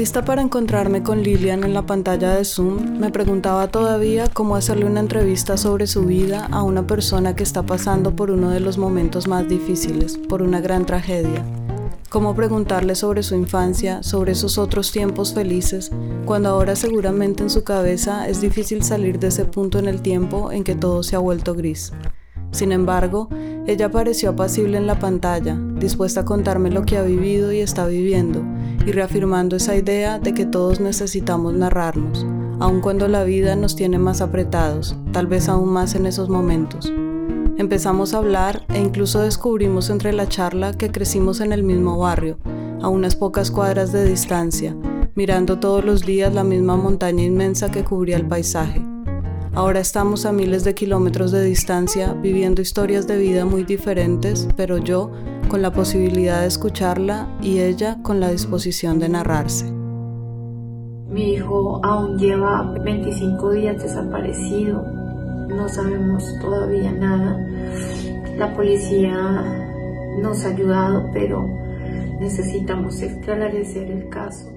Lista para encontrarme con Lilian en la pantalla de Zoom, me preguntaba todavía cómo hacerle una entrevista sobre su vida a una persona que está pasando por uno de los momentos más difíciles, por una gran tragedia. Cómo preguntarle sobre su infancia, sobre esos otros tiempos felices, cuando ahora seguramente en su cabeza es difícil salir de ese punto en el tiempo en que todo se ha vuelto gris. Sin embargo, ella pareció apacible en la pantalla, dispuesta a contarme lo que ha vivido y está viviendo, y reafirmando esa idea de que todos necesitamos narrarnos, aun cuando la vida nos tiene más apretados, tal vez aún más en esos momentos. Empezamos a hablar e incluso descubrimos entre la charla que crecimos en el mismo barrio, a unas pocas cuadras de distancia, mirando todos los días la misma montaña inmensa que cubría el paisaje. Ahora estamos a miles de kilómetros de distancia viviendo historias de vida muy diferentes, pero yo con la posibilidad de escucharla y ella con la disposición de narrarse. Mi hijo aún lleva 25 días desaparecido, no sabemos todavía nada. La policía nos ha ayudado, pero necesitamos esclarecer el caso.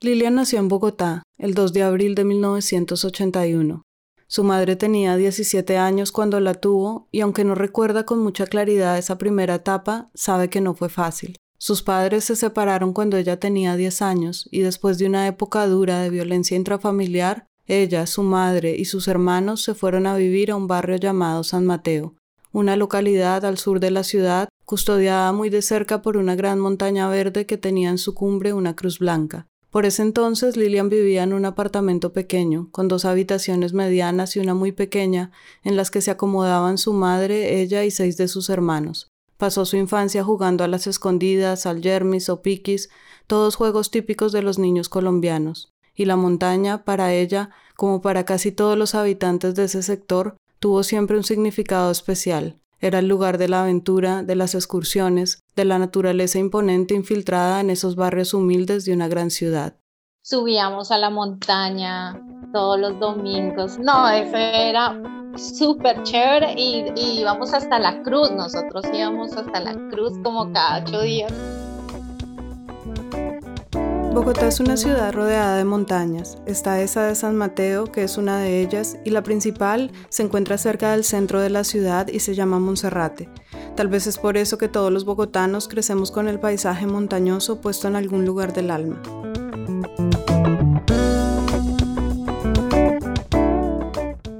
Lilia nació en Bogotá el 2 de abril de 1981. Su madre tenía 17 años cuando la tuvo y aunque no recuerda con mucha claridad esa primera etapa, sabe que no fue fácil. Sus padres se separaron cuando ella tenía 10 años y después de una época dura de violencia intrafamiliar, ella, su madre y sus hermanos se fueron a vivir a un barrio llamado San Mateo, una localidad al sur de la ciudad custodiada muy de cerca por una gran montaña verde que tenía en su cumbre una cruz blanca. Por ese entonces Lilian vivía en un apartamento pequeño, con dos habitaciones medianas y una muy pequeña, en las que se acomodaban su madre, ella y seis de sus hermanos. Pasó su infancia jugando a las escondidas, al yermis o piquis, todos juegos típicos de los niños colombianos. Y la montaña, para ella, como para casi todos los habitantes de ese sector, tuvo siempre un significado especial. Era el lugar de la aventura, de las excursiones, de la naturaleza imponente infiltrada en esos barrios humildes de una gran ciudad. Subíamos a la montaña todos los domingos. No, eso era súper chévere y, y íbamos hasta la cruz. Nosotros íbamos hasta la cruz como cada ocho días. Bogotá es una ciudad rodeada de montañas. Está esa de San Mateo, que es una de ellas, y la principal se encuentra cerca del centro de la ciudad y se llama Monserrate. Tal vez es por eso que todos los bogotanos crecemos con el paisaje montañoso puesto en algún lugar del alma.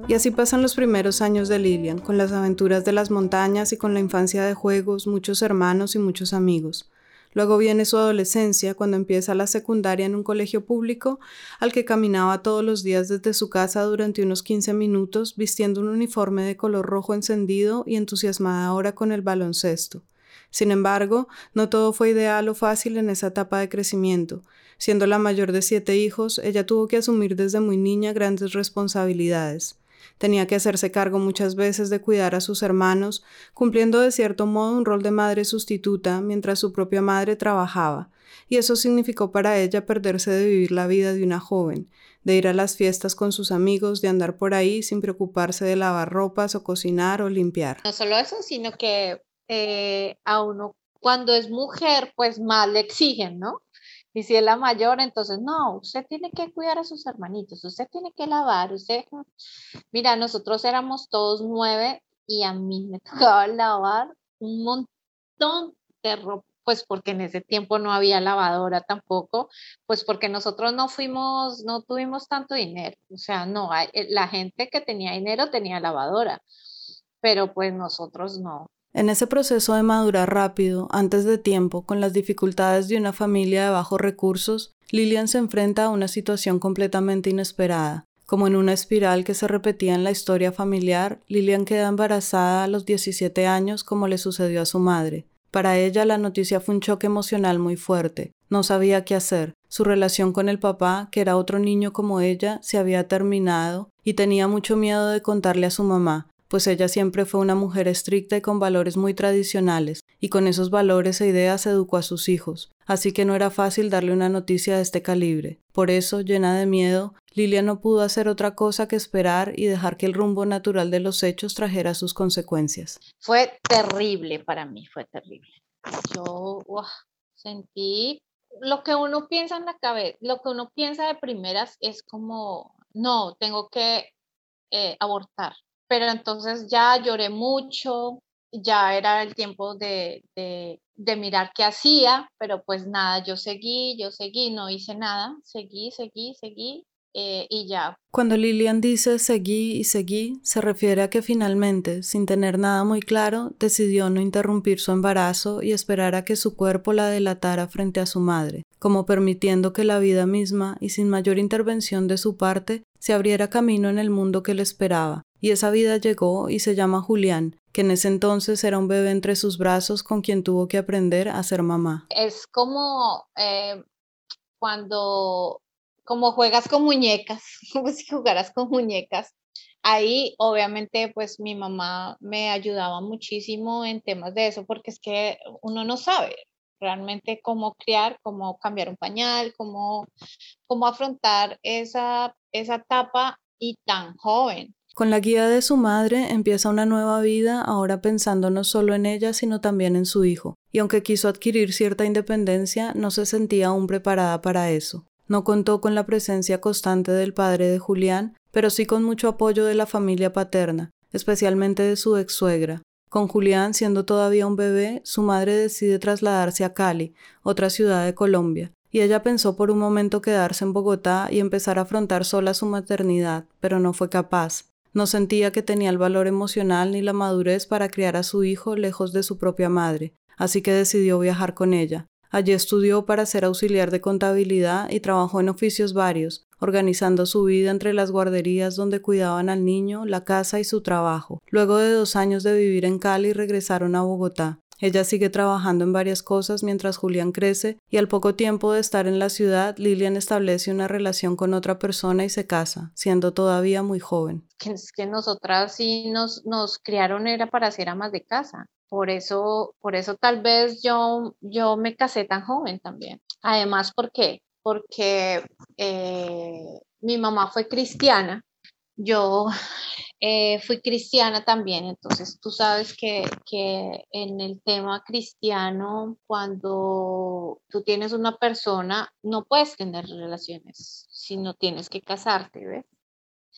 Y así pasan los primeros años de Lilian, con las aventuras de las montañas y con la infancia de juegos, muchos hermanos y muchos amigos. Luego viene su adolescencia, cuando empieza la secundaria en un colegio público, al que caminaba todos los días desde su casa durante unos 15 minutos, vistiendo un uniforme de color rojo encendido y entusiasmada ahora con el baloncesto. Sin embargo, no todo fue ideal o fácil en esa etapa de crecimiento. Siendo la mayor de siete hijos, ella tuvo que asumir desde muy niña grandes responsabilidades. Tenía que hacerse cargo muchas veces de cuidar a sus hermanos, cumpliendo de cierto modo un rol de madre sustituta mientras su propia madre trabajaba, y eso significó para ella perderse de vivir la vida de una joven, de ir a las fiestas con sus amigos, de andar por ahí sin preocuparse de lavar ropas o cocinar o limpiar. No solo eso, sino que eh, a uno cuando es mujer, pues más le exigen, ¿no? Y si es la mayor, entonces no, usted tiene que cuidar a sus hermanitos, usted tiene que lavar, usted... Mira, nosotros éramos todos nueve y a mí me tocaba lavar un montón de ropa, pues porque en ese tiempo no había lavadora tampoco, pues porque nosotros no fuimos, no tuvimos tanto dinero, o sea, no, eh, la gente que tenía dinero tenía lavadora, pero pues nosotros no. En ese proceso de madurar rápido, antes de tiempo, con las dificultades de una familia de bajos recursos, Lilian se enfrenta a una situación completamente inesperada. Como en una espiral que se repetía en la historia familiar, Lilian queda embarazada a los 17 años como le sucedió a su madre. Para ella la noticia fue un choque emocional muy fuerte. No sabía qué hacer. Su relación con el papá, que era otro niño como ella, se había terminado y tenía mucho miedo de contarle a su mamá, pues ella siempre fue una mujer estricta y con valores muy tradicionales, y con esos valores e ideas educó a sus hijos, así que no era fácil darle una noticia de este calibre. Por eso, llena de miedo, Lilia no pudo hacer otra cosa que esperar y dejar que el rumbo natural de los hechos trajera sus consecuencias. Fue terrible para mí, fue terrible. Yo sentí lo que uno piensa en la cabeza, lo que uno piensa de primeras es como, no, tengo que eh, abortar. Pero entonces ya lloré mucho, ya era el tiempo de, de, mirar qué hacía, pero pues nada, yo seguí, yo seguí, no hice nada, seguí, seguí, seguí eh, y ya. Cuando Lilian dice seguí y seguí, se refiere a que finalmente, sin tener nada muy claro, decidió no interrumpir su embarazo y esperar a que su cuerpo la delatara frente a su madre, como permitiendo que la vida misma y sin mayor intervención de su parte se abriera camino en el mundo que le esperaba. Y esa vida llegó y se llama Julián, que en ese entonces era un bebé entre sus brazos con quien tuvo que aprender a ser mamá. Es como eh, cuando como juegas con muñecas, como si jugaras con muñecas. Ahí obviamente pues mi mamá me ayudaba muchísimo en temas de eso porque es que uno no sabe realmente cómo criar, cómo cambiar un pañal, cómo, cómo afrontar esa, esa etapa y tan joven. Con la guía de su madre empieza una nueva vida, ahora pensando no solo en ella, sino también en su hijo. Y aunque quiso adquirir cierta independencia, no se sentía aún preparada para eso. No contó con la presencia constante del padre de Julián, pero sí con mucho apoyo de la familia paterna, especialmente de su ex suegra. Con Julián siendo todavía un bebé, su madre decide trasladarse a Cali, otra ciudad de Colombia, y ella pensó por un momento quedarse en Bogotá y empezar a afrontar sola su maternidad, pero no fue capaz. No sentía que tenía el valor emocional ni la madurez para criar a su hijo lejos de su propia madre, así que decidió viajar con ella. Allí estudió para ser auxiliar de contabilidad y trabajó en oficios varios, organizando su vida entre las guarderías donde cuidaban al niño, la casa y su trabajo. Luego de dos años de vivir en Cali regresaron a Bogotá. Ella sigue trabajando en varias cosas mientras Julián crece y al poco tiempo de estar en la ciudad, Lilian establece una relación con otra persona y se casa, siendo todavía muy joven. Que, que nosotras sí nos, nos criaron era para ser amas de casa. Por eso, por eso tal vez yo, yo me casé tan joven también. Además, ¿por qué? Porque eh, mi mamá fue cristiana, yo eh, fui cristiana también, entonces tú sabes que, que, en el tema cristiano, cuando tú tienes una persona, no puedes tener relaciones, sino tienes que casarte, ¿ves?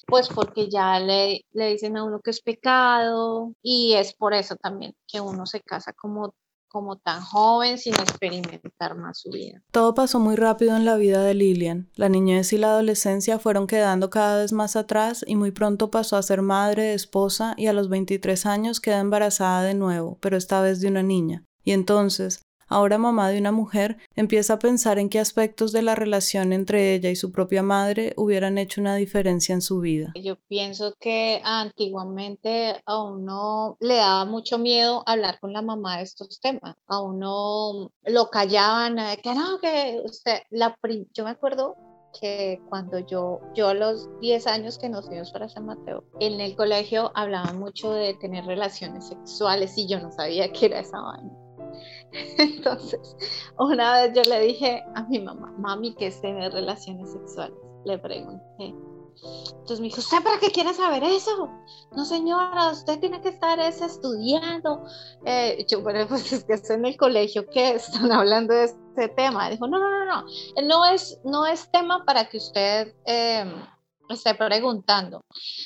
pues porque ya le, le dicen a uno que es pecado y es por eso también que uno se casa como como tan joven sin experimentar más su vida. Todo pasó muy rápido en la vida de Lilian. La niñez y la adolescencia fueron quedando cada vez más atrás y muy pronto pasó a ser madre, esposa y a los 23 años queda embarazada de nuevo, pero esta vez de una niña. Y entonces, ahora mamá de una mujer, empieza a pensar en qué aspectos de la relación entre ella y su propia madre hubieran hecho una diferencia en su vida. Yo pienso que antiguamente a uno le daba mucho miedo hablar con la mamá de estos temas. A uno lo callaban, que no, que usted, la, yo me acuerdo que cuando yo, yo a los 10 años que nos fuimos para San Mateo, en el colegio hablaban mucho de tener relaciones sexuales y yo no sabía qué era esa vaina. Entonces, una vez yo le dije a mi mamá, mami, ¿qué es tener relaciones sexuales? Le pregunté. Entonces me dijo, ¿usted para qué quiere saber eso? No, señora, usted tiene que estar estudiando. Eh, yo, bueno, pues es que estoy en el colegio, ¿qué están hablando de este tema? Dijo, no, no, no, no, no es, no es tema para que usted eh, esté preguntando.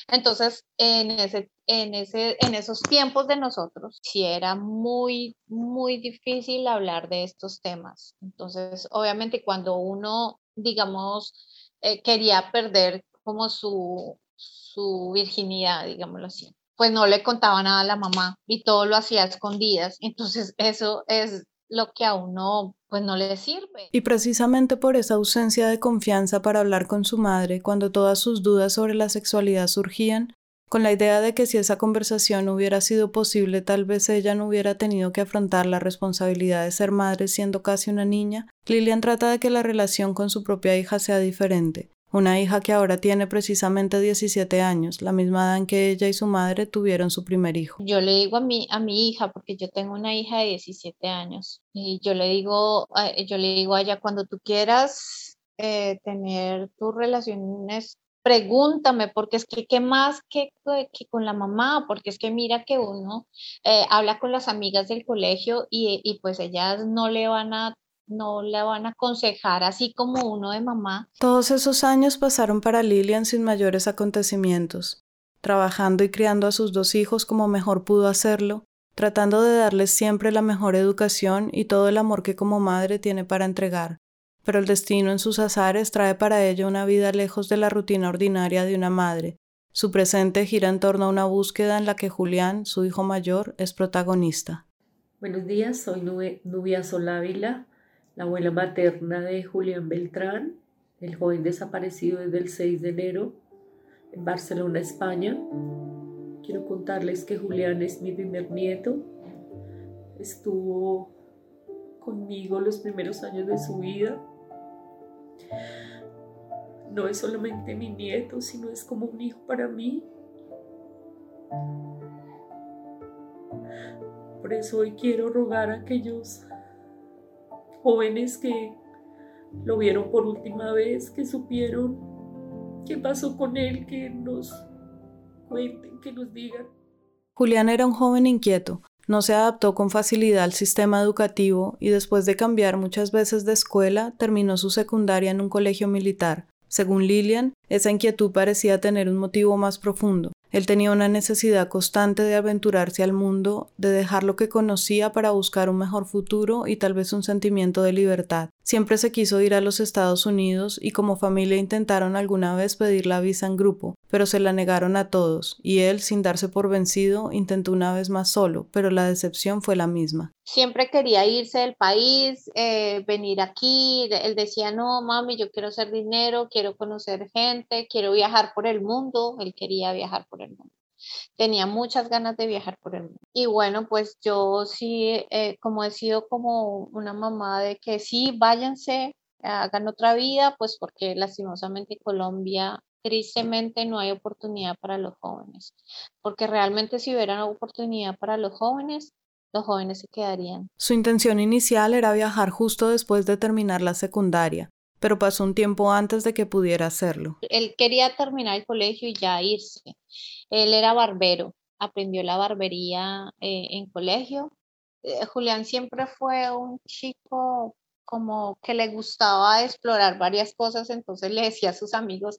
Entonces, en, ese, en, ese, en esos tiempos de nosotros, sí era muy, muy difícil hablar de estos temas. Entonces, obviamente, cuando uno, digamos, eh, quería perder como su, su virginidad, digámoslo así, pues no le contaba nada a la mamá y todo lo hacía a escondidas. Entonces, eso es lo que a uno pues no le sirve. Y precisamente por esa ausencia de confianza para hablar con su madre cuando todas sus dudas sobre la sexualidad surgían, con la idea de que si esa conversación hubiera sido posible tal vez ella no hubiera tenido que afrontar la responsabilidad de ser madre siendo casi una niña, Lilian trata de que la relación con su propia hija sea diferente, una hija que ahora tiene precisamente 17 años, la misma edad en que ella y su madre tuvieron su primer hijo. Yo le digo a mi, a mi hija, porque yo tengo una hija de 17 años, y yo le digo, yo le digo a ella, cuando tú quieras eh, tener tus relaciones pregúntame, porque es que qué más que, que, con la mamá, porque es que mira que uno eh, habla con las amigas del colegio y, y, pues ellas no le van a no le van a aconsejar así como uno de mamá. Todos esos años pasaron para Lilian sin mayores acontecimientos, trabajando y criando a sus dos hijos como mejor pudo hacerlo, tratando de darles siempre la mejor educación y todo el amor que como madre tiene para entregar. Pero el destino en sus azares trae para ella una vida lejos de la rutina ordinaria de una madre. Su presente gira en torno a una búsqueda en la que Julián, su hijo mayor, es protagonista. Buenos días, soy Nubia Solávila, la abuela materna de Julián Beltrán, el joven desaparecido desde el 6 de enero en Barcelona, España. Quiero contarles que Julián es mi primer nieto. Estuvo conmigo los primeros años de su vida. No es solamente mi nieto, sino es como un hijo para mí. Por eso hoy quiero rogar a aquellos jóvenes que lo vieron por última vez, que supieron qué pasó con él, que nos cuenten, que nos digan. Julián era un joven inquieto, no se adaptó con facilidad al sistema educativo y después de cambiar muchas veces de escuela, terminó su secundaria en un colegio militar. Según Lilian, esa inquietud parecía tener un motivo más profundo. Él tenía una necesidad constante de aventurarse al mundo, de dejar lo que conocía para buscar un mejor futuro y tal vez un sentimiento de libertad. Siempre se quiso ir a los Estados Unidos y como familia intentaron alguna vez pedir la visa en grupo, pero se la negaron a todos, y él, sin darse por vencido, intentó una vez más solo, pero la decepción fue la misma. Siempre quería irse del país, eh, venir aquí, él decía, no, mami, yo quiero hacer dinero, quiero conocer gente, quiero viajar por el mundo, él quería viajar por el mundo. Tenía muchas ganas de viajar por el mundo. Y bueno, pues yo sí, eh, como he sido como una mamá de que sí, váyanse, hagan otra vida, pues porque lastimosamente Colombia tristemente no hay oportunidad para los jóvenes, porque realmente si hubiera oportunidad para los jóvenes, los jóvenes se quedarían. Su intención inicial era viajar justo después de terminar la secundaria, pero pasó un tiempo antes de que pudiera hacerlo. Él quería terminar el colegio y ya irse. Él era barbero, aprendió la barbería eh, en colegio. Eh, Julián siempre fue un chico como que le gustaba explorar varias cosas, entonces le decía a sus amigos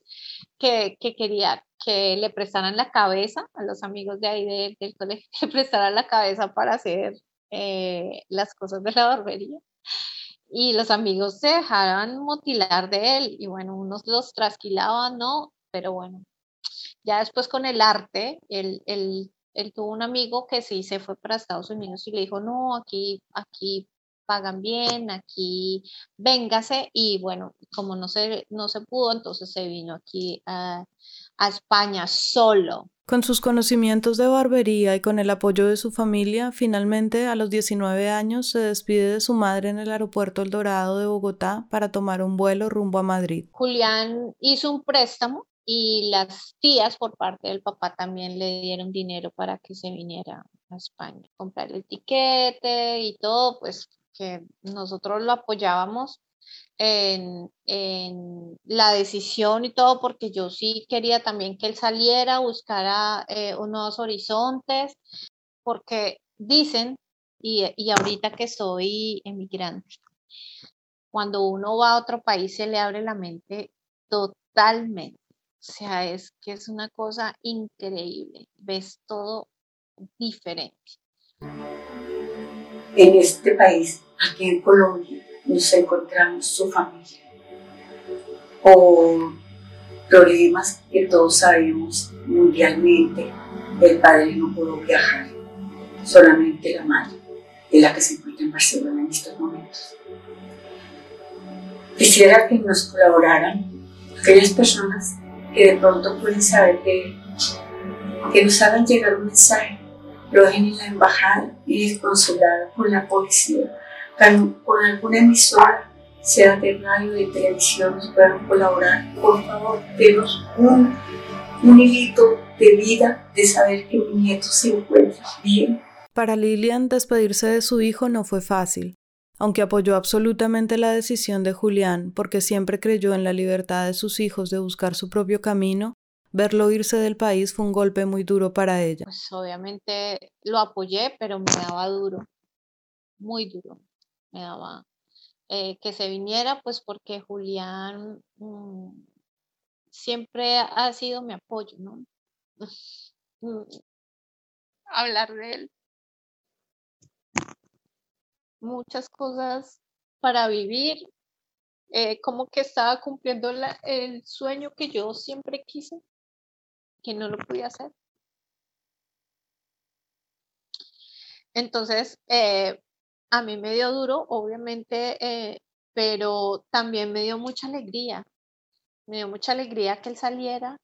que, quería que le prestaran la cabeza, a los amigos de ahí del colegio, que le prestaran la cabeza para hacer eh, las cosas de la barbería. Y los amigos se dejaban mutilar de él y bueno, unos los trasquilaban, ¿no? Pero bueno, ya después con el arte, él, él, él tuvo un amigo que sí se fue para Estados Unidos y le dijo, no, aquí, aquí pagan bien, aquí véngase y bueno, como no se, no se pudo, entonces se vino aquí a, a España solo. Con sus conocimientos de barbería y con el apoyo de su familia, finalmente a los 19 años se despide de su madre en el aeropuerto El Dorado de Bogotá para tomar un vuelo rumbo a Madrid. Julián hizo un préstamo y las tías por parte del papá también le dieron dinero para que se viniera a España, comprar el tiquete y todo, pues que nosotros lo apoyábamos en, la decisión y todo, porque yo sí quería también que él saliera, buscara eh, nuevos horizontes, porque dicen, y, y ahorita que soy emigrante, cuando uno va a otro país se le abre la mente totalmente. O sea, es que es una cosa increíble, ves todo diferente en este país, aquí en Colombia, nos encontramos su familia. O problemas que todos sabemos mundialmente, el padre no pudo viajar, solamente la madre, de la que se encuentra en Barcelona en estos momentos. Quisiera que nos colaboraran aquellas personas que de pronto pueden saber de que nos hagan llegar un mensaje lo dejen en la embajada y el consulado con la policía, con alguna emisora, sea de radio, de televisión, nos puedan colaborar. Por favor, denos un, un hilito de vida de saber que mi nieto se encuentra bien. Para Lilian, despedirse de su hijo no fue fácil, aunque apoyó absolutamente la decisión de Julián porque siempre creyó en la libertad de sus hijos de buscar su propio camino, Verlo irse del país fue un golpe muy duro para ella. Pues obviamente lo apoyé, pero me daba duro, muy duro. Me daba, eh, que se viniera, pues porque Julián mm, siempre ha sido mi apoyo, ¿no? Mm, hablar de él. Muchas cosas para vivir, eh, como que estaba cumpliendo el sueño que yo siempre quise, que no lo podía hacer. Entonces, eh, a mí me dio duro, obviamente, eh, pero también me dio mucha alegría. Me dio mucha alegría que él saliera,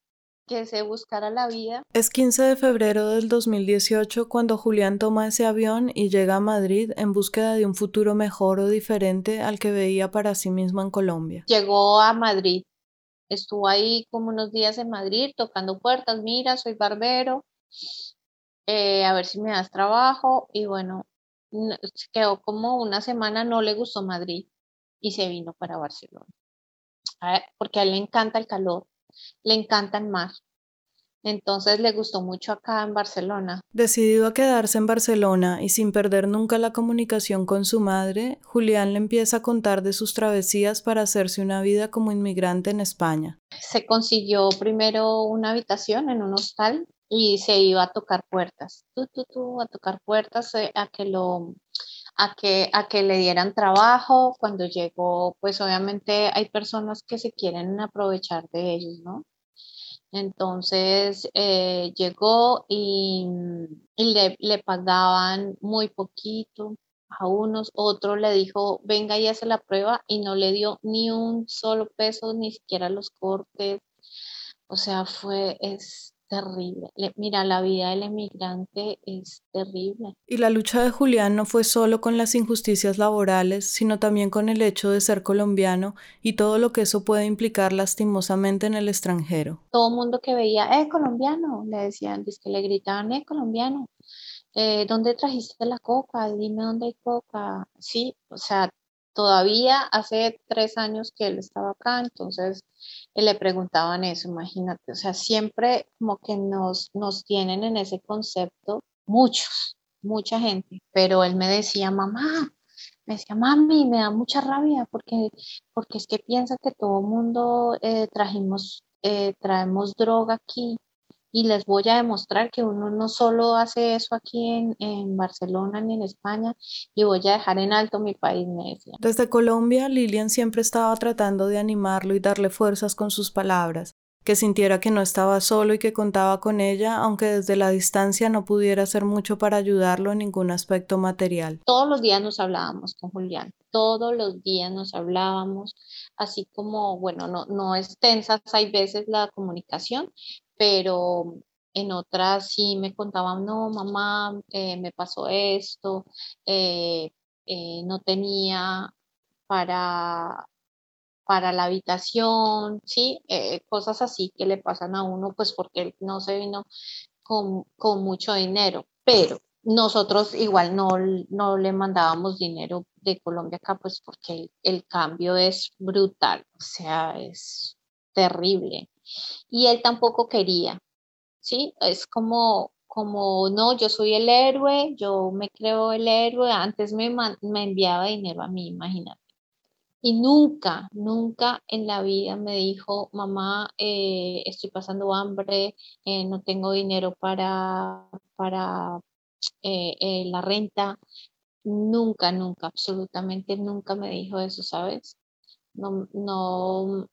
que se buscara la vida. Es 15 de febrero del 2018 cuando Julián toma ese avión y llega a Madrid en búsqueda de un futuro mejor o diferente al que veía para sí mismo en Colombia. Llegó a Madrid, estuvo ahí como unos días en Madrid tocando puertas, mira, soy barbero, eh, a ver si me das trabajo y bueno, quedó como una semana, no le gustó Madrid y se vino para Barcelona, porque a él le encanta el calor, le encanta el mar. Entonces le gustó mucho acá en Barcelona. Decidido a quedarse en Barcelona y sin perder nunca la comunicación con su madre, Julián le empieza a contar de sus travesías para hacerse una vida como inmigrante en España. Se consiguió primero una habitación en un hostal y se iba a tocar puertas, tú, tú, tú, a tocar puertas eh, a que lo a que, a que le dieran trabajo. Cuando llegó, pues obviamente hay personas que se quieren aprovechar de ellos, ¿no? Entonces eh, llegó y, le, le, pagaban muy poquito a unos, otro le dijo, venga y hace la prueba y no le dio ni un solo peso, ni siquiera los cortes. O sea, fue, es, terrible. mira, la vida del emigrante es terrible. Y la lucha de Julián no fue solo con las injusticias laborales, sino también con el hecho de ser colombiano y todo lo que eso puede implicar lastimosamente en el extranjero. Todo el mundo que veía, eh, colombiano, le decían, que le gritaban, eh, colombiano. Eh, ¿Dónde trajiste la coca? Dime dónde hay coca. Sí, o sea, todavía hace tres años que él estaba acá, entonces le preguntaban eso, imagínate, o sea, siempre como que nos, nos tienen en ese concepto muchos, mucha gente, pero él me decía, mamá, me decía, mami, me da mucha rabia porque, porque es que piensa que todo el mundo eh, trajimos, eh, traemos droga aquí y les voy a demostrar que uno no solo hace eso aquí en, en, Barcelona ni en España y voy a dejar en alto mi país, me. Desde Colombia, Lilian siempre estaba tratando de animarlo y darle fuerzas con sus palabras, que sintiera que no estaba solo y que contaba con ella, aunque desde la distancia no pudiera hacer mucho para ayudarlo en ningún aspecto material. Todos los días nos hablábamos con Julián, todos los días nos hablábamos, así como, bueno, no, no extensas hay veces la comunicación, pero en otras sí me contaban, no, mamá, eh, me pasó esto, eh, eh, no tenía para, para la habitación, ¿sí? cosas así que le pasan a uno, pues porque él no se vino con, mucho dinero, pero nosotros igual no, no, le mandábamos dinero de Colombia acá, pues porque el, el cambio es brutal, o sea, es terrible y él tampoco quería, ¿sí? Es como, como, no, yo soy el héroe, yo me creo el héroe, antes me, me enviaba dinero a mí, imagínate. Y nunca, nunca en la vida me dijo, mamá, eh, estoy pasando hambre, eh, no tengo dinero para, para eh, la renta. Nunca, nunca, absolutamente nunca me dijo eso, ¿sabes? No, no,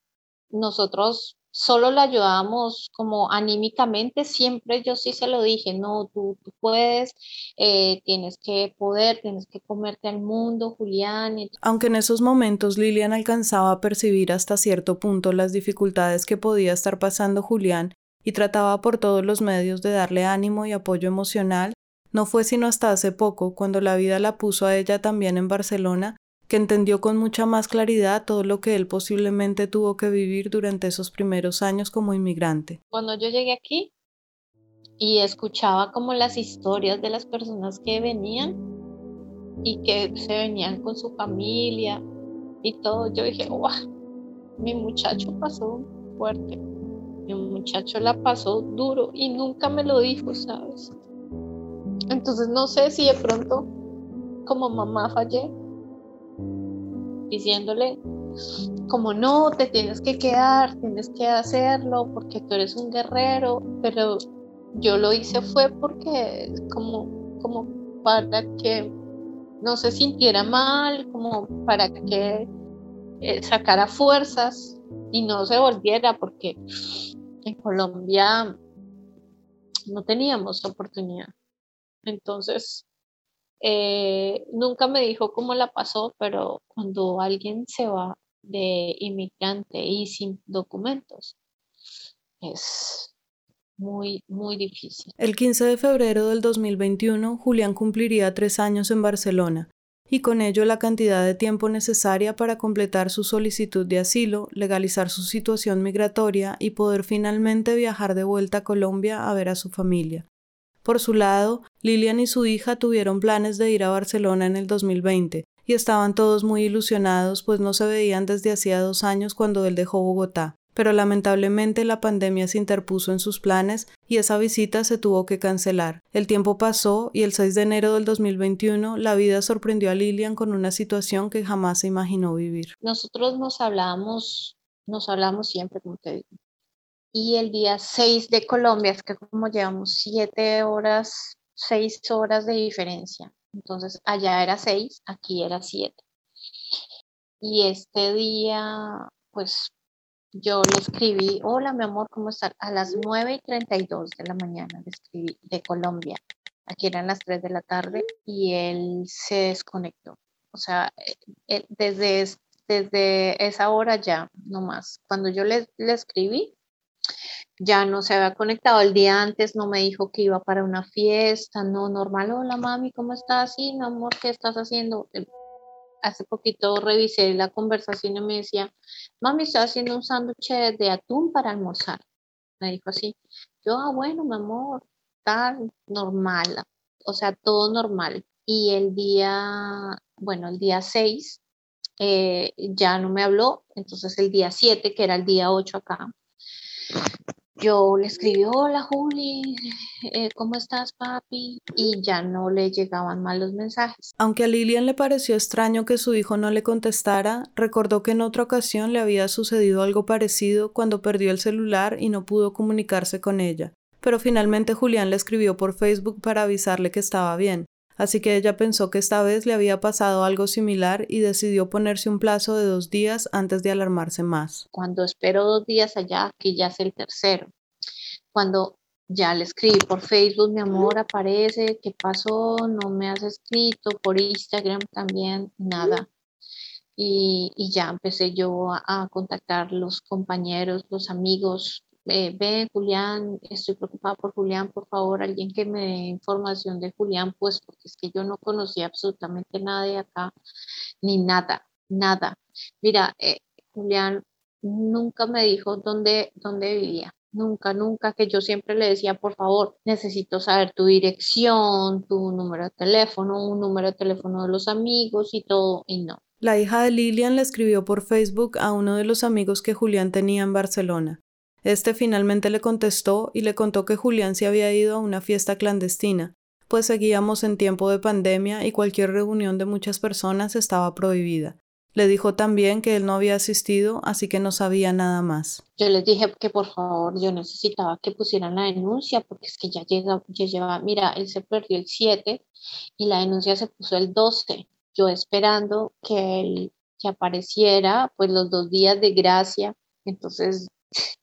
nosotros solo le ayudábamos como anímicamente, siempre yo sí se lo dije, no, tú, tú puedes, eh, tienes que poder, tienes que comerte al mundo, Julián. Aunque en esos momentos Lilian alcanzaba a percibir hasta cierto punto las dificultades que podía estar pasando Julián y trataba por todos los medios de darle ánimo y apoyo emocional, no fue sino hasta hace poco, cuando la vida la puso a ella también en Barcelona, que entendió con mucha más claridad todo lo que él posiblemente tuvo que vivir durante esos primeros años como inmigrante. Cuando yo llegué aquí y escuchaba como las historias de las personas que venían y que se venían con su familia y todo, yo dije, wow, mi muchacho pasó fuerte, mi muchacho la pasó duro y nunca me lo dijo, ¿sabes? Entonces no sé si de pronto como mamá fallé diciéndole como no, te tienes que quedar, tienes que hacerlo porque tú eres un guerrero, pero yo lo hice fue porque como, como para que no se sintiera mal, como para que eh, sacara fuerzas y no se volviera porque en Colombia no teníamos oportunidad. Entonces, eh, nunca me dijo cómo la pasó, pero cuando alguien se va de inmigrante y sin documentos, es muy, muy difícil. El 15 de febrero del 2021, Julián cumpliría tres años en Barcelona y con ello la cantidad de tiempo necesaria para completar su solicitud de asilo, legalizar su situación migratoria y poder finalmente viajar de vuelta a Colombia a ver a su familia. Por su lado, Lilian y su hija tuvieron planes de ir a Barcelona en el 2020 y estaban todos muy ilusionados pues no se veían desde hacía dos años cuando él dejó Bogotá. Pero lamentablemente la pandemia se interpuso en sus planes y esa visita se tuvo que cancelar. El tiempo pasó y el 6 de enero del 2021 la vida sorprendió a Lilian con una situación que jamás se imaginó vivir. Nosotros nos hablamos, nos hablamos siempre, como te digo, y el día 6 de Colombia, es que como llevamos siete horas, seis horas de diferencia. Entonces allá era seis, aquí era siete. Y este día, pues yo le escribí, hola mi amor, ¿cómo estás? A las 9 y 32 de la mañana le escribí de Colombia. Aquí eran las 3 de la tarde y él se desconectó. O sea, eh, desde, desde esa hora ya, no más. Cuando yo le, le escribí, ya no se había conectado el día antes, no me dijo que iba para una fiesta, no, normal, hola mami, ¿cómo estás? Sí, mi amor, ¿qué estás haciendo? Eh, hace poquito revisé la conversación y me decía, mami, estoy haciendo un sándwich de atún para almorzar. Me dijo así, yo, ah, bueno, mi amor, tal, normal, o sea, todo normal. Y el día, bueno, el día 6 eh, ya no me habló, entonces el día 7, que era el día 8 acá, yo le escribí, hola Juli, eh, ¿cómo estás papi? Y ya no le llegaban mal los mensajes. Aunque a Lilian le pareció extraño que su hijo no le contestara, recordó que en otra ocasión le había sucedido algo parecido cuando perdió el celular y no pudo comunicarse con ella. Pero finalmente Julián le escribió por Facebook para avisarle que estaba bien, así que ella pensó que esta vez le había pasado algo similar y decidió ponerse un plazo de dos días antes de alarmarse más. Cuando espero dos días allá, que ya es el tercero. Cuando ya le escribí por Facebook, mi amor, aparece, ¿qué pasó? No me has escrito, por Instagram también, nada. Y, ya empecé yo a, a, contactar los compañeros, los amigos, eh, ve Julián, estoy preocupada por Julián, por favor, alguien que me dé información de Julián, pues porque es que yo no conocía absolutamente nada de acá, ni nada, nada. Mira, eh, Julián nunca me dijo dónde, dónde vivía. Nunca, nunca, que yo siempre le decía, por favor, necesito saber tu dirección, tu número de teléfono, un número de teléfono de los amigos y todo, y no. La hija de Lilian le escribió por Facebook a uno de los amigos que Julián tenía en Barcelona. Este finalmente le contestó y le contó que Julián se había ido a una fiesta clandestina, pues seguíamos en tiempo de pandemia y cualquier reunión de muchas personas estaba prohibida. Le dijo también que él no había asistido, así que no sabía nada más. Yo les dije que por favor yo necesitaba que pusieran la denuncia porque es que ya llega, ya lleva, mira, él se perdió el 7 y la denuncia se puso el 12. Yo esperando que él que apareciera, pues los dos días de gracia. Entonces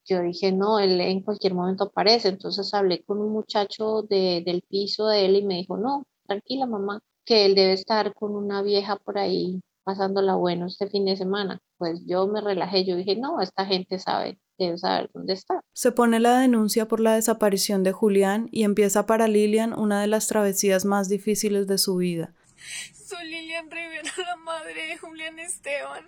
yo dije, no, él en cualquier momento aparece. Entonces hablé con un muchacho de, del piso de él y me dijo, no, tranquila mamá, que él debe estar con una vieja por ahí pasándola bueno este fin de semana. Pues yo me relajé, yo dije, no, esta gente sabe, debe saber dónde está. Se pone la denuncia por la desaparición de Julián y empieza para Lilian una de las travesías más difíciles de su vida. Soy Lilian Rivera, la madre de Julián Esteban.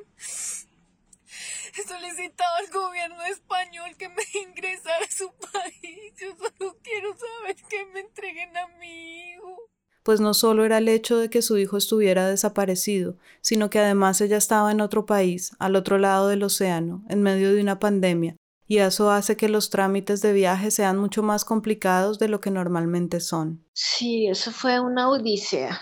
He solicitado al gobierno español que me ingresara a su país. Yo solo quiero saber que me entreguen a mi hijo. Pues no solo era el hecho de que su hijo estuviera desaparecido, sino que además ella estaba en otro país, al otro lado del océano, en medio de una pandemia, y eso hace que los trámites de viaje sean mucho más complicados de lo que normalmente son. Sí, eso fue una odisea.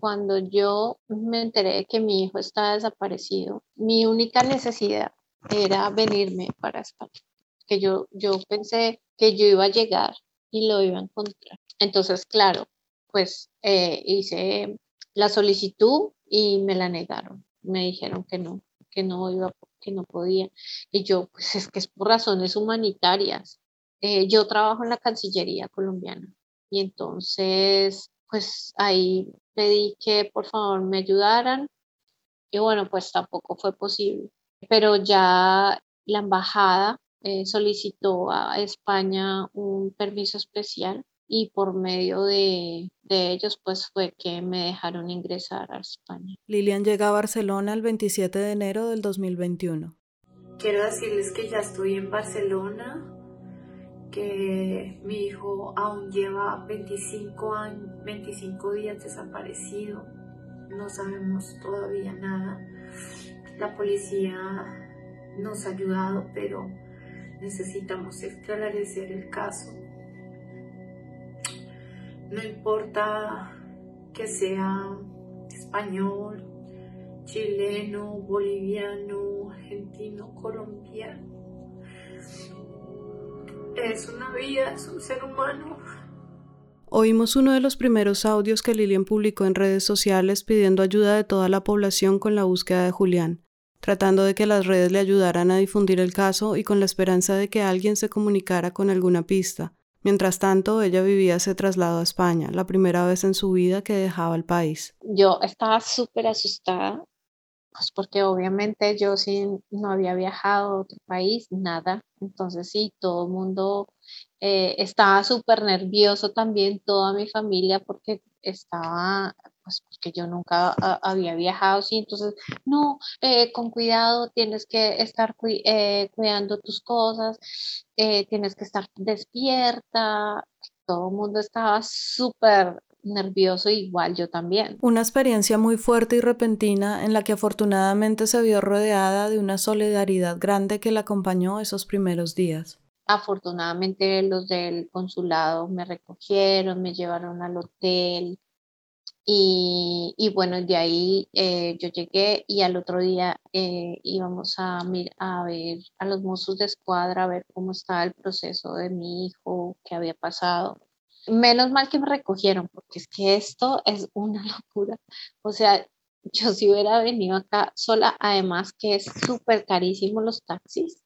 cuando yo me enteré de que mi hijo estaba desaparecido, mi única necesidad era venirme para España. Que yo, yo pensé que yo iba a llegar y lo iba a encontrar. Entonces, claro, pues eh, hice la solicitud y me la negaron. Me dijeron que no, que no iba, que no podía. Y yo, pues es que es por razones humanitarias. Eh, yo trabajo en la Cancillería colombiana y entonces, pues ahí pedí que por favor me ayudaran y bueno, pues tampoco fue posible. Pero ya la embajada eh, solicitó a España un permiso especial y por medio de, de, ellos pues fue que me dejaron ingresar a España. Lilian llega a Barcelona el 27 de enero del 2021. Quiero decirles que ya estoy en Barcelona, que mi hijo aún lleva 25, años, 25 días desaparecido, no sabemos todavía nada. La policía nos ha ayudado, pero necesitamos esclarecer el caso. No importa que sea español, chileno, boliviano, argentino, colombiano. Es una vida, es un ser humano. Oímos uno de los primeros audios que Lilian publicó en redes sociales pidiendo ayuda de toda la población con la búsqueda de Julián tratando de que las redes le ayudaran a difundir el caso y con la esperanza de que alguien se comunicara con alguna pista. Mientras tanto, ella vivía ese traslado a España, la primera vez en su vida que dejaba el país. Yo estaba súper asustada, pues porque obviamente yo sí no había viajado a otro país, nada. Entonces sí, todo el mundo eh, estaba súper nervioso también, toda mi familia, porque estaba pues porque yo nunca había viajado, sí, entonces, no, eh, con cuidado, tienes que estar eh, cuidando tus cosas, eh, tienes que estar despierta, todo el mundo estaba súper nervioso, igual yo también. Una experiencia muy fuerte y repentina en la que afortunadamente se vio rodeada de una solidaridad grande que la acompañó esos primeros días. Afortunadamente los del consulado me recogieron, me llevaron al hotel, y, y, bueno, de ahí eh, yo llegué y al otro día eh, íbamos a, a ver a los mozos de escuadra, a ver cómo estaba el proceso de mi hijo, qué había pasado. Menos mal que me recogieron, porque es que esto es una locura. O sea, yo si hubiera venido acá sola, además que es súper carísimo los taxis.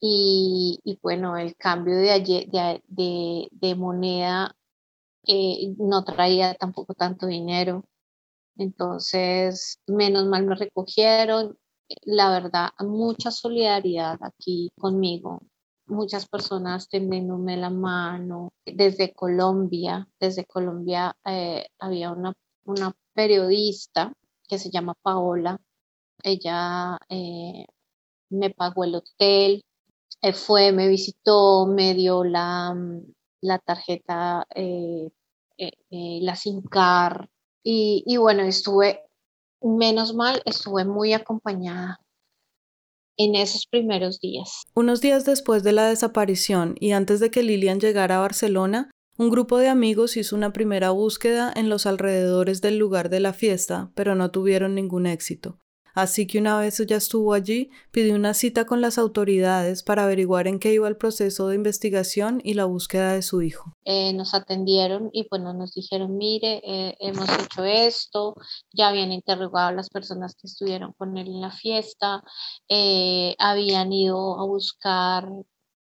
Y, y, bueno, el cambio de, de, de, de moneda eh, no traía tampoco tanto dinero. Entonces, menos mal me recogieron. La verdad, mucha solidaridad aquí conmigo. Muchas personas tendiéndome la mano. Desde Colombia, desde Colombia eh, había una, periodista que se llama Paola. Ella eh, me pagó el hotel, fue, me visitó, me dio la, la tarjeta, eh, eh, eh, la SINCAR. Y, y bueno, estuve, menos mal, estuve muy acompañada en esos primeros días. Unos días después de la desaparición y antes de que Lilian llegara a Barcelona, un grupo de amigos hizo una primera búsqueda en los alrededores del lugar de la fiesta, pero no tuvieron ningún éxito. Así que una vez ya estuvo allí, pidió una cita con las autoridades para averiguar en qué iba el proceso de investigación y la búsqueda de su hijo. Eh, nos atendieron y bueno, nos dijeron, mire, eh, hemos hecho esto, ya habían interrogado a las personas que estuvieron con él en la fiesta, eh, habían ido a buscar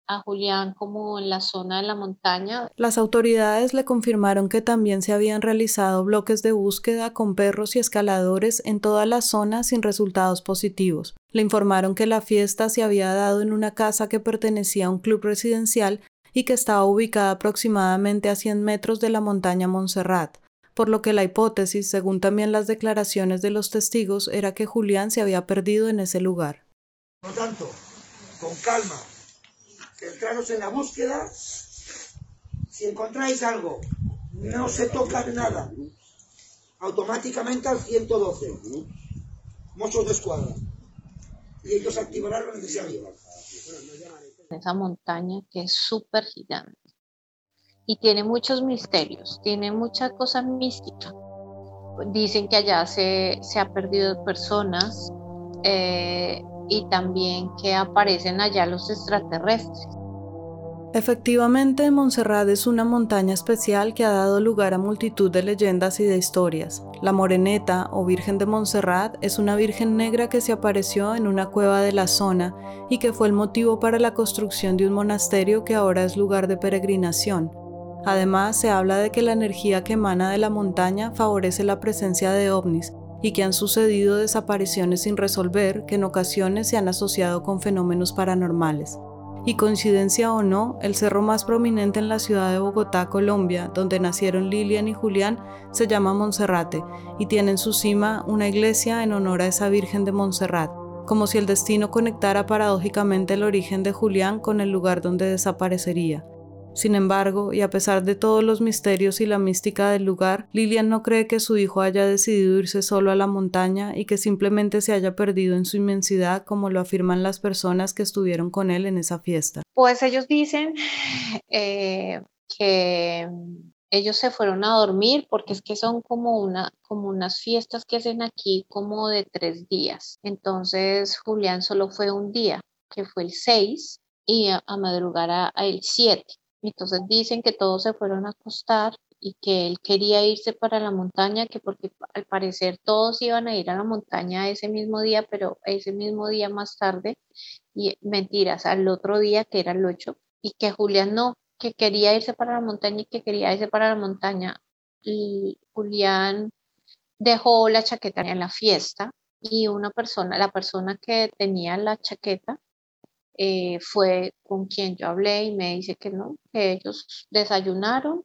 a Julián como en la zona de la montaña. Las autoridades le confirmaron que también se habían realizado bloques de búsqueda con perros y escaladores en toda la zona sin resultados positivos. Le informaron que la fiesta se había dado en una casa que pertenecía a un club residencial y que estaba ubicada aproximadamente a 100 metros de la montaña Montserrat, por lo que la hipótesis, según también las declaraciones de los testigos, era que Julián se había perdido en ese lugar. Por tanto, con calma, centraros en la búsqueda. Si encontráis algo, no se toca nada. Automáticamente al 112. Mozos de escuadra. Y ellos activarán lo necesario. Esa montaña que es súper gigante y tiene muchos misterios, tiene mucha cosa mística. dicen que allá se, se ha perdido personas eh, y también que aparecen allá los extraterrestres. Efectivamente, Montserrat es una montaña especial que ha dado lugar a multitud de leyendas y de historias. La Moreneta o Virgen de Montserrat es una virgen negra que se apareció en una cueva de la zona y que fue el motivo para la construcción de un monasterio que ahora es lugar de peregrinación. Además, se habla de que la energía que emana de la montaña favorece la presencia de ovnis y que han sucedido desapariciones sin resolver que en ocasiones se han asociado con fenómenos paranormales. Y coincidencia o no, el cerro más prominente en la ciudad de Bogotá, Colombia, donde nacieron Lilian y Julián, se llama Monserrate y tiene en su cima una iglesia en honor a esa Virgen de Montserrat, como si el destino conectara paradójicamente el origen de Julián con el lugar donde desaparecería. Sin embargo, y a pesar de todos los misterios y la mística del lugar, Lilian no cree que su hijo haya decidido irse solo a la montaña y que simplemente se haya perdido en su inmensidad como lo afirman las personas que estuvieron con él en esa fiesta. Pues ellos dicen eh, que ellos se fueron a dormir porque es que son como, una, como unas fiestas que hacen aquí como de tres días. Entonces Julián solo fue un día, que fue el 6, y a, madrugar a, el 7. Entonces dicen que todos se fueron a acostar y que él quería irse para la montaña, que porque al parecer todos iban a ir a la montaña ese mismo día, pero ese mismo día más tarde, y mentiras, al otro día que era el 8, y que Julián no, que quería irse para la montaña y que quería irse para la montaña. Y Julián dejó la chaqueta en la fiesta y una persona, la persona que tenía la chaqueta, eh, fue con quien yo hablé y me dice que no, que ellos desayunaron,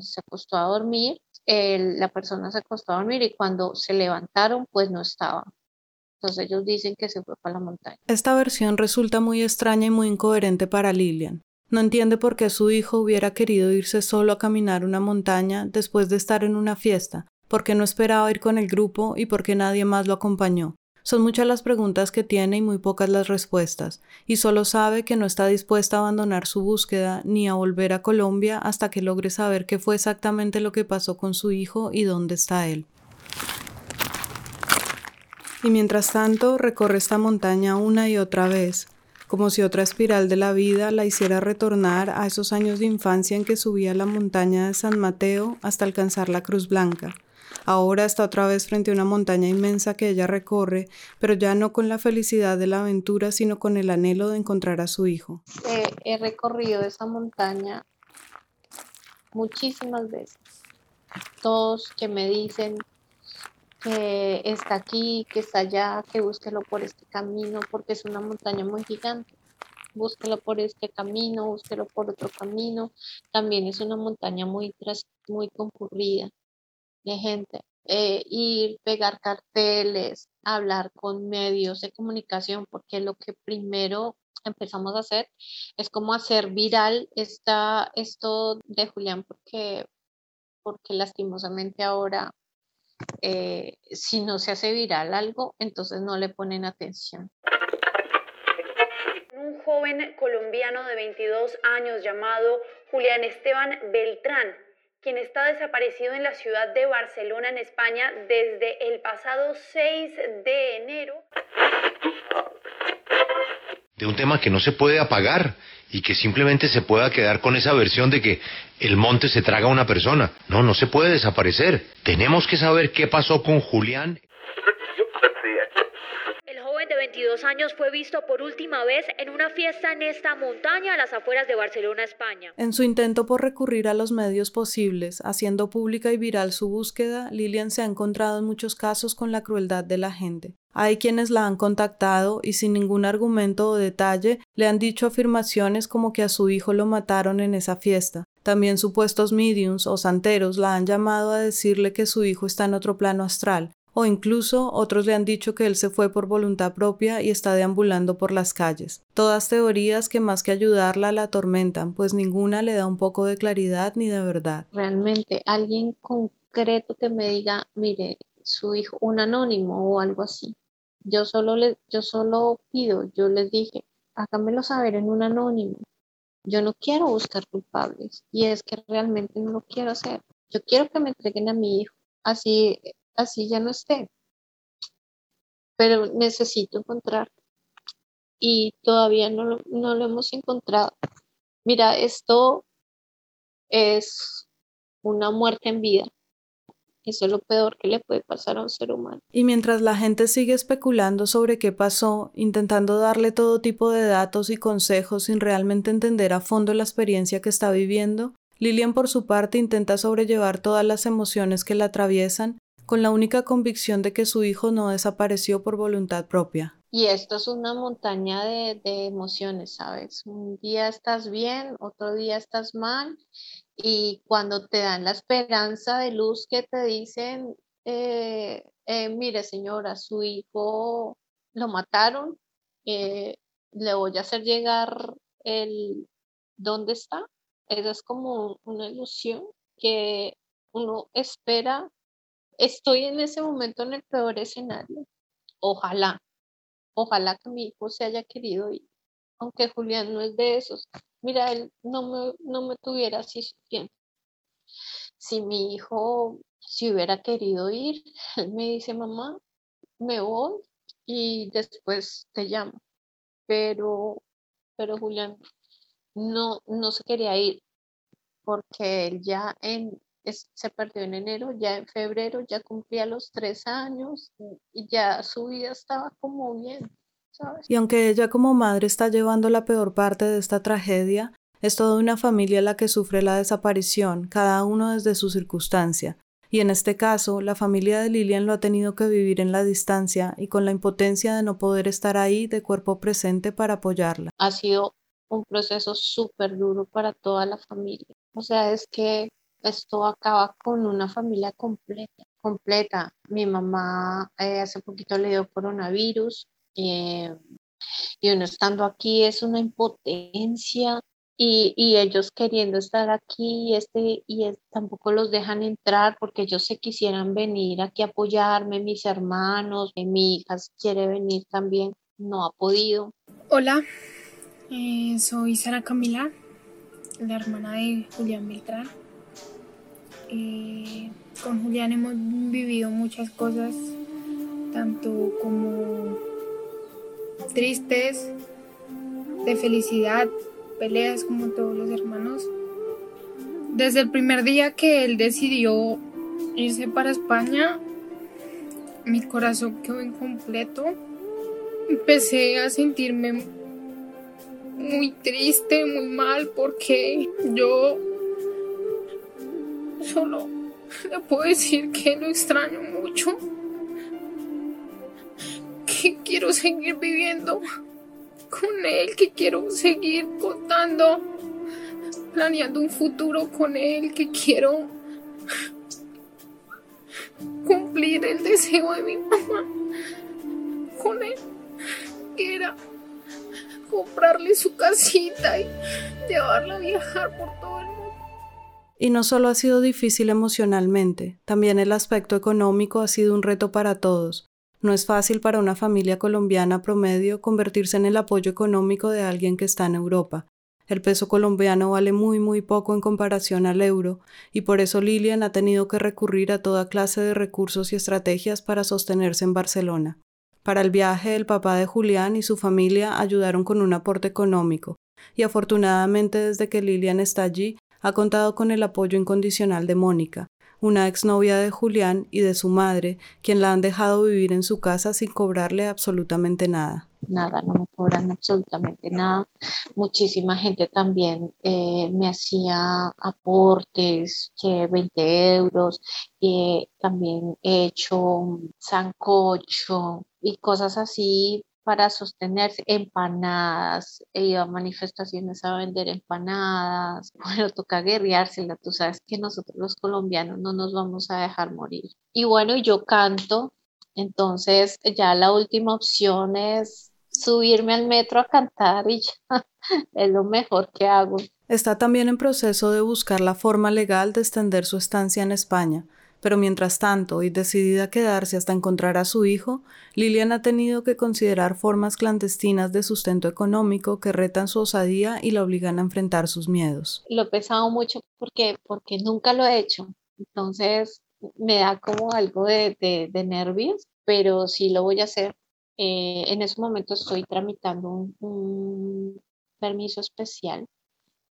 se acostó a dormir, la persona se acostó a dormir y cuando se levantaron pues no estaba. Entonces ellos dicen que se fue para la montaña. Esta versión resulta muy extraña y muy incoherente para Lilian. No entiende por qué su hijo hubiera querido irse solo a caminar una montaña después de estar en una fiesta, porque no esperaba ir con el grupo y porque nadie más lo acompañó. Son muchas las preguntas que tiene y muy pocas las respuestas, y solo sabe que no está dispuesta a abandonar su búsqueda ni a volver a Colombia hasta que logre saber qué fue exactamente lo que pasó con su hijo y dónde está él. Y mientras tanto recorre esta montaña una y otra vez, como si otra espiral de la vida la hiciera retornar a esos años de infancia en que subía la montaña de San Mateo hasta alcanzar la Cruz Blanca Ahora está otra vez frente a una montaña inmensa que ella recorre, pero ya no con la felicidad de la aventura, sino con el anhelo de encontrar a su hijo. he recorrido esa montaña muchísimas veces. Todos que me dicen que está aquí, que está allá, que búsquelo por este camino, porque es una montaña muy gigante. Búsquelo por este camino, búsquelo por otro camino. También es una montaña muy, muy concurrida de gente, eh, ir, pegar carteles, hablar con medios de comunicación, porque lo que primero empezamos a hacer es como hacer viral esta, esto de Julián, porque, porque lastimosamente ahora eh, si no se hace viral algo, entonces no le ponen atención. Un joven colombiano de 22 años llamado Julián Esteban Beltrán quien está desaparecido en la ciudad de Barcelona, en España, desde el pasado 6 de enero. De un tema que no se puede apagar y que simplemente se pueda quedar con esa versión de que el monte se traga a una persona. No, no se puede desaparecer. Tenemos que saber qué pasó con Julián 22 años fue visto por última vez en una fiesta en esta montaña a las afueras de Barcelona, España. En su intento por recurrir a los medios posibles, haciendo pública y viral su búsqueda, Lilian se ha encontrado en muchos casos con la crueldad de la gente. Hay quienes la han contactado y sin ningún argumento o detalle le han dicho afirmaciones como que a su hijo lo mataron en esa fiesta. También supuestos mediums o santeros la han llamado a decirle que su hijo está en otro plano astral, o incluso otros le han dicho que él se fue por voluntad propia y está deambulando por las calles. Todas teorías que más que ayudarla la atormentan, pues ninguna le da un poco de claridad ni de verdad. Realmente alguien concreto que me diga, mire, su hijo, un anónimo o algo así. Yo solo, le, yo solo pido, yo les dije, háganmelo saber en un anónimo. Yo no quiero buscar culpables y es que realmente no lo quiero hacer. Yo quiero que me entreguen a mi hijo. Así así ya no esté. Pero necesito encontrar y todavía no lo, no lo hemos encontrado. Mira, esto es una muerte en vida. Eso es lo peor que le puede pasar a un ser humano. Y mientras la gente sigue especulando sobre qué pasó, intentando darle todo tipo de datos y consejos sin realmente entender a fondo la experiencia que está viviendo, Lilian por su parte intenta sobrellevar todas las emociones que la atraviesan con la única convicción de que su hijo no desapareció por voluntad propia. Y esto es una montaña de, emociones, ¿sabes? Un día estás bien, otro día estás mal y cuando te dan la esperanza de luz que te dicen, eh, eh, mire señora, su hijo lo mataron, eh, le voy a hacer llegar el dónde está. Esa es como una ilusión que uno espera. Estoy en ese momento en el peor escenario. Ojalá, ojalá que mi hijo se haya querido ir, aunque Julián no es de esos mira, él no me, no me tuviera así bien. Si mi hijo, si hubiera querido ir, él me dice, mamá, me voy y después te llamo. Pero, pero Julián no, no se quería ir porque él ya en, se perdió en enero, ya en febrero ya cumplía los tres años y ya su vida estaba como bien. Y aunque ella como madre está llevando la peor parte de esta tragedia, es toda una familia la que sufre la desaparición, cada uno desde su circunstancia. Y en este caso, la familia de Lilian lo ha tenido que vivir en la distancia y con la impotencia de no poder estar ahí de cuerpo presente para apoyarla. Ha sido un proceso súper duro para toda la familia. O sea, es que esto acaba con una familia completa, completa. Mi mamá eh, hace poquito le dio coronavirus, eh, y uno estando aquí es una impotencia y, y, ellos queriendo estar aquí y, este, y tampoco los dejan entrar porque ellos se quisieran venir aquí a apoyarme, mis hermanos, mi hija quiere venir también, no ha podido. Hola, eh, soy Sara Camila, la hermana de Julián Beltrán. Con Julián hemos vivido muchas cosas, tanto como tristes, de felicidad, peleas como todos los hermanos. Desde el primer día que él decidió irse para España, mi corazón quedó incompleto. Empecé a sentirme muy triste, muy mal, porque yo solo le puedo decir que lo extraño mucho que quiero seguir viviendo con él, que quiero seguir contando, planeando un futuro con él, que quiero cumplir el deseo de mi mamá con él, que era comprarle su casita y llevarla a viajar por todo el mundo. Y no solo ha sido difícil emocionalmente, también el aspecto económico ha sido un reto para todos, no es fácil para una familia colombiana promedio convertirse en el apoyo económico de alguien que está en Europa. El peso colombiano vale muy muy poco en comparación al euro, y por eso Lilian ha tenido que recurrir a toda clase de recursos y estrategias para sostenerse en Barcelona. Para el viaje, el papá de Julián y su familia ayudaron con un aporte económico, y afortunadamente desde que Lilian está allí, ha contado con el apoyo incondicional de Mónica, una exnovia de Julián y de su madre, quien la han dejado vivir en su casa sin cobrarle absolutamente nada. Nada, no me cobran absolutamente nada. Muchísima gente también eh, me hacía aportes, que 20 euros, y también he hecho sancocho y cosas así para sostenerse, empanadas, he ido a manifestaciones a vender empanadas, bueno, toca guerreársela, tú sabes que nosotros los colombianos no nos vamos a dejar morir. Y bueno, yo canto, entonces ya la última opción es subirme al metro a cantar y ya es lo mejor que hago. Está también en proceso de buscar la forma legal de extender su estancia en España pero mientras tanto, y decidida a quedarse hasta encontrar a su hijo, Lilian ha tenido que considerar formas clandestinas de sustento económico que retan su osadía y la obligan a enfrentar sus miedos. Lo he pensado mucho porque, porque nunca lo he hecho. Entonces, me da como algo de, de, nervios, pero sí lo voy a hacer. Eh, en ese momento estoy tramitando un, un permiso especial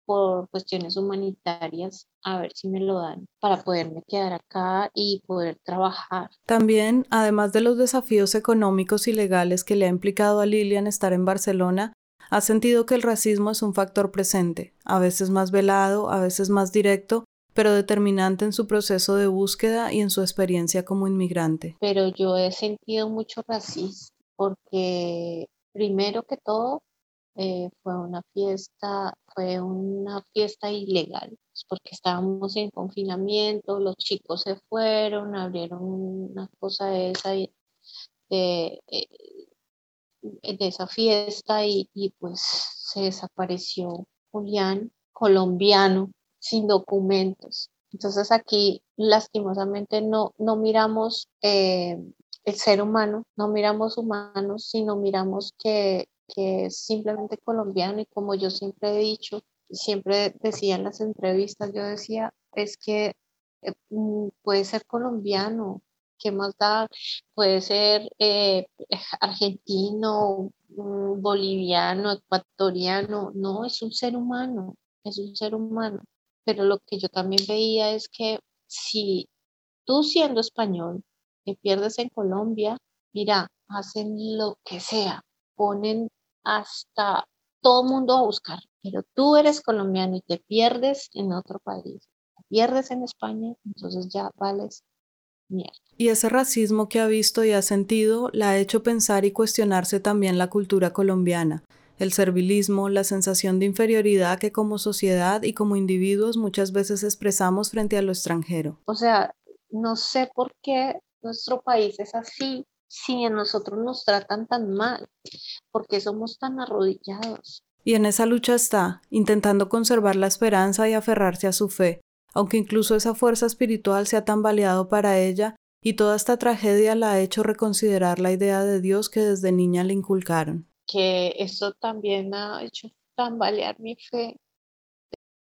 por cuestiones humanitarias, a ver si me lo dan para poderme quedar acá y poder trabajar. También, además de los desafíos económicos y legales que le ha implicado a Lilian estar en Barcelona, ha sentido que el racismo es un factor presente, a veces más velado, a veces más directo, pero determinante en su proceso de búsqueda y en su experiencia como inmigrante. Pero yo he sentido mucho racismo porque primero que todo eh, fue una fiesta, fue una fiesta ilegal, pues, porque estábamos en confinamiento, los chicos se fueron, abrieron una cosa de esa, eh, de esa fiesta y, y, pues se desapareció Julián, colombiano, sin documentos. Entonces aquí lastimosamente no, no miramos eh, el ser humano, no miramos humanos, sino miramos que que es simplemente colombiano y como yo siempre he dicho, siempre decía en las entrevistas, yo decía, es que eh, mm, puede ser colombiano, ¿qué más da? Puede ser eh, argentino, mm, boliviano, ecuatoriano, no, es un ser humano, es un ser humano. Pero lo que yo también veía es que si tú siendo español te pierdes en Colombia, mira, hacen lo que sea, ponen hasta todo mundo a buscar, pero tú eres colombiano y te pierdes en otro país, te pierdes en España, entonces ya vales mierda. Y ese racismo que ha visto y ha sentido la ha hecho pensar y cuestionarse también la cultura colombiana, el servilismo, la sensación de inferioridad que como sociedad y como individuos muchas veces expresamos frente a lo extranjero. O sea, no sé por qué nuestro país es así, si a nosotros nos tratan tan mal? porque somos tan arrodillados? Y en esa lucha está, intentando conservar la esperanza y aferrarse a su fe, aunque incluso esa fuerza espiritual se ha tambaleado para ella y toda esta tragedia la ha hecho reconsiderar la idea de Dios que desde niña le inculcaron. Que esto también ha hecho tambalear mi fe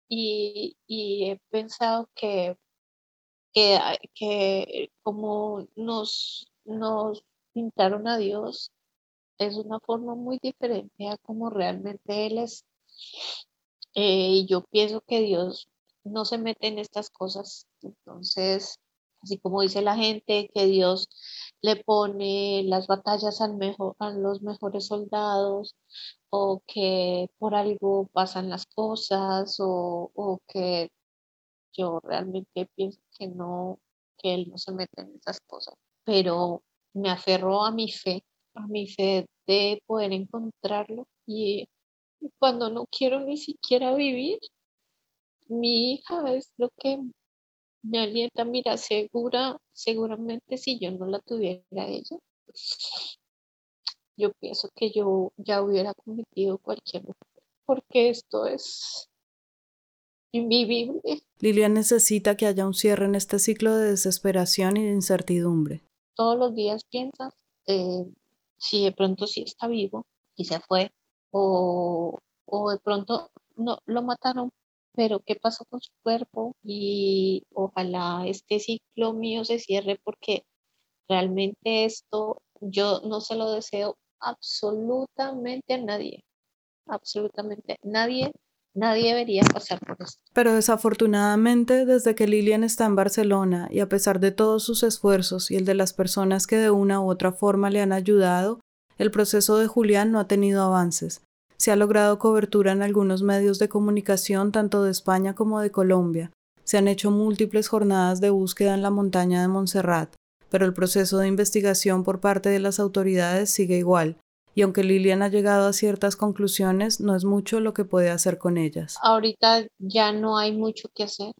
y, y he pensado que, que, que como nos, nos pintaron a Dios es una forma muy diferente a como realmente Él es. Eh, yo pienso que Dios no se mete en estas cosas. Entonces, así como dice la gente, que Dios le pone las batallas al mejor, a los mejores soldados, o que por algo pasan las cosas, o, o que yo realmente pienso que no, que Él no se mete en esas cosas. Pero me aferró a mi fe, a mi fe de poder encontrarlo y cuando no quiero ni siquiera vivir, mi hija es lo que me alienta, mira, segura, seguramente si yo no la tuviera ella, yo pienso que yo ya hubiera cometido cualquier porque esto es invivible. Lilian necesita que haya un cierre en este ciclo de desesperación y de incertidumbre todos los días piensas eh, si de pronto sí está vivo y se fue, o, o de pronto no lo mataron, pero qué pasó con su cuerpo y ojalá este ciclo mío se cierre porque realmente esto yo no se lo deseo absolutamente a nadie, absolutamente nadie Nadie debería pasar por esto. Pero desafortunadamente, desde que Lilian está en Barcelona y a pesar de todos sus esfuerzos y el de las personas que de una u otra forma le han ayudado, el proceso de Julián no ha tenido avances. Se ha logrado cobertura en algunos medios de comunicación tanto de España como de Colombia. Se han hecho múltiples jornadas de búsqueda en la montaña de Montserrat, pero el proceso de investigación por parte de las autoridades sigue igual, y aunque Lilian ha llegado a ciertas conclusiones, no es mucho lo que puede hacer con ellas. Ahorita ya no hay mucho que hacer,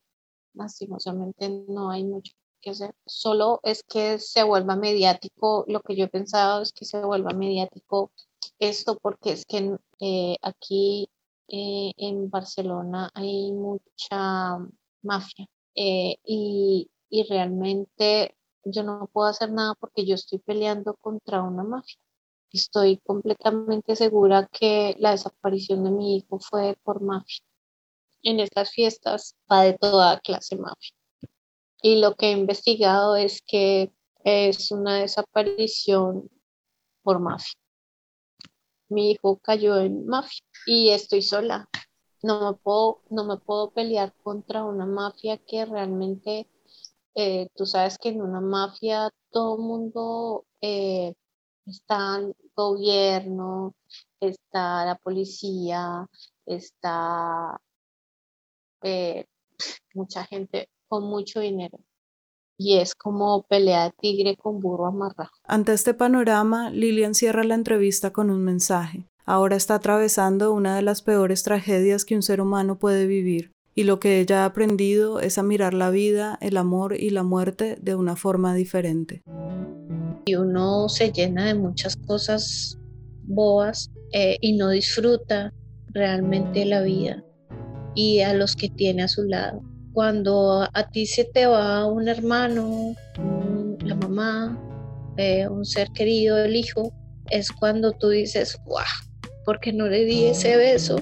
lastimosamente no hay mucho que hacer, solo es que se vuelva mediático, lo que yo he pensado es que se vuelva mediático esto porque es que eh, aquí eh, en Barcelona hay mucha mafia eh, y, y realmente yo no puedo hacer nada porque yo estoy peleando contra una mafia Estoy completamente segura que la desaparición de mi hijo fue por mafia. En estas fiestas va de toda clase mafia. y lo que he investigado es que es una desaparición por mafia. Mi hijo cayó en mafia y estoy sola. No me puedo, no me puedo pelear contra una mafia que realmente, eh, tú sabes que en una mafia todo mundo eh, está el gobierno, está la policía, está eh, mucha gente con mucho dinero. Y es como pelea de tigre con burro amarrado. Ante este panorama, Lilian cierra la entrevista con un mensaje. Ahora está atravesando una de las peores tragedias que un ser humano puede vivir, y lo que ella ha aprendido es a mirar la vida, el amor y la muerte de una forma diferente. Y uno se llena de muchas cosas boas eh, y no disfruta realmente la vida y a los que tiene a su lado. Cuando a ti se te va un hermano, la mamá, eh, un ser querido, el hijo, es cuando tú dices, ¡guau! ¿Por qué no le di ese beso?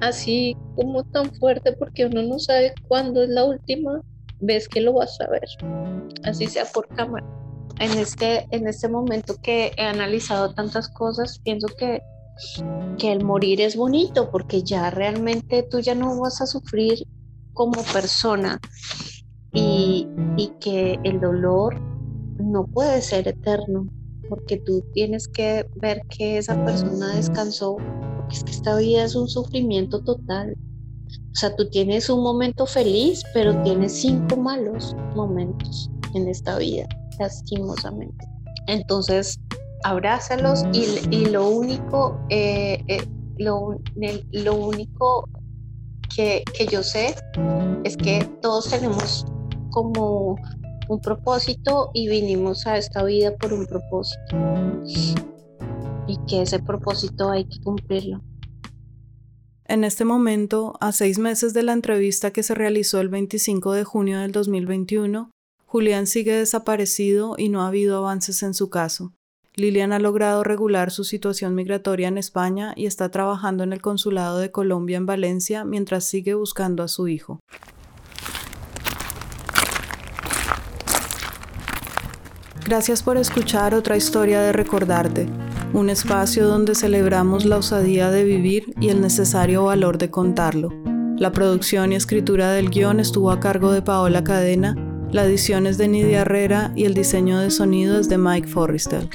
Así como tan fuerte, porque uno no sabe cuándo es la última vez que lo vas a ver. Así sea por cámara. En este, en este momento que he analizado tantas cosas, pienso que que el morir es bonito porque ya realmente tú ya no vas a sufrir como persona y, que el dolor no puede ser eterno porque tú tienes que ver que esa persona descansó porque es que esta vida es un sufrimiento total. O sea, tú tienes un momento feliz, pero tienes cinco malos momentos en esta vida, lastimosamente. Entonces, abrázalos y, lo único, eh, eh, lo, lo, único que, que yo sé es que todos tenemos como un propósito y vinimos a esta vida por un propósito y que ese propósito hay que cumplirlo. En este momento, a seis meses de la entrevista que se realizó el 25 de junio del 2021, Julián sigue desaparecido y no ha habido avances en su caso. Lilian ha logrado regular su situación migratoria en España y está trabajando en el Consulado de Colombia en Valencia mientras sigue buscando a su hijo. Gracias por escuchar otra historia de Recordarte, un espacio donde celebramos la osadía de vivir y el necesario valor de contarlo. La producción y escritura del guion estuvo a cargo de Paola Cadena, la edición es de Nidia Herrera y el diseño de sonido es de Mike Forrestal.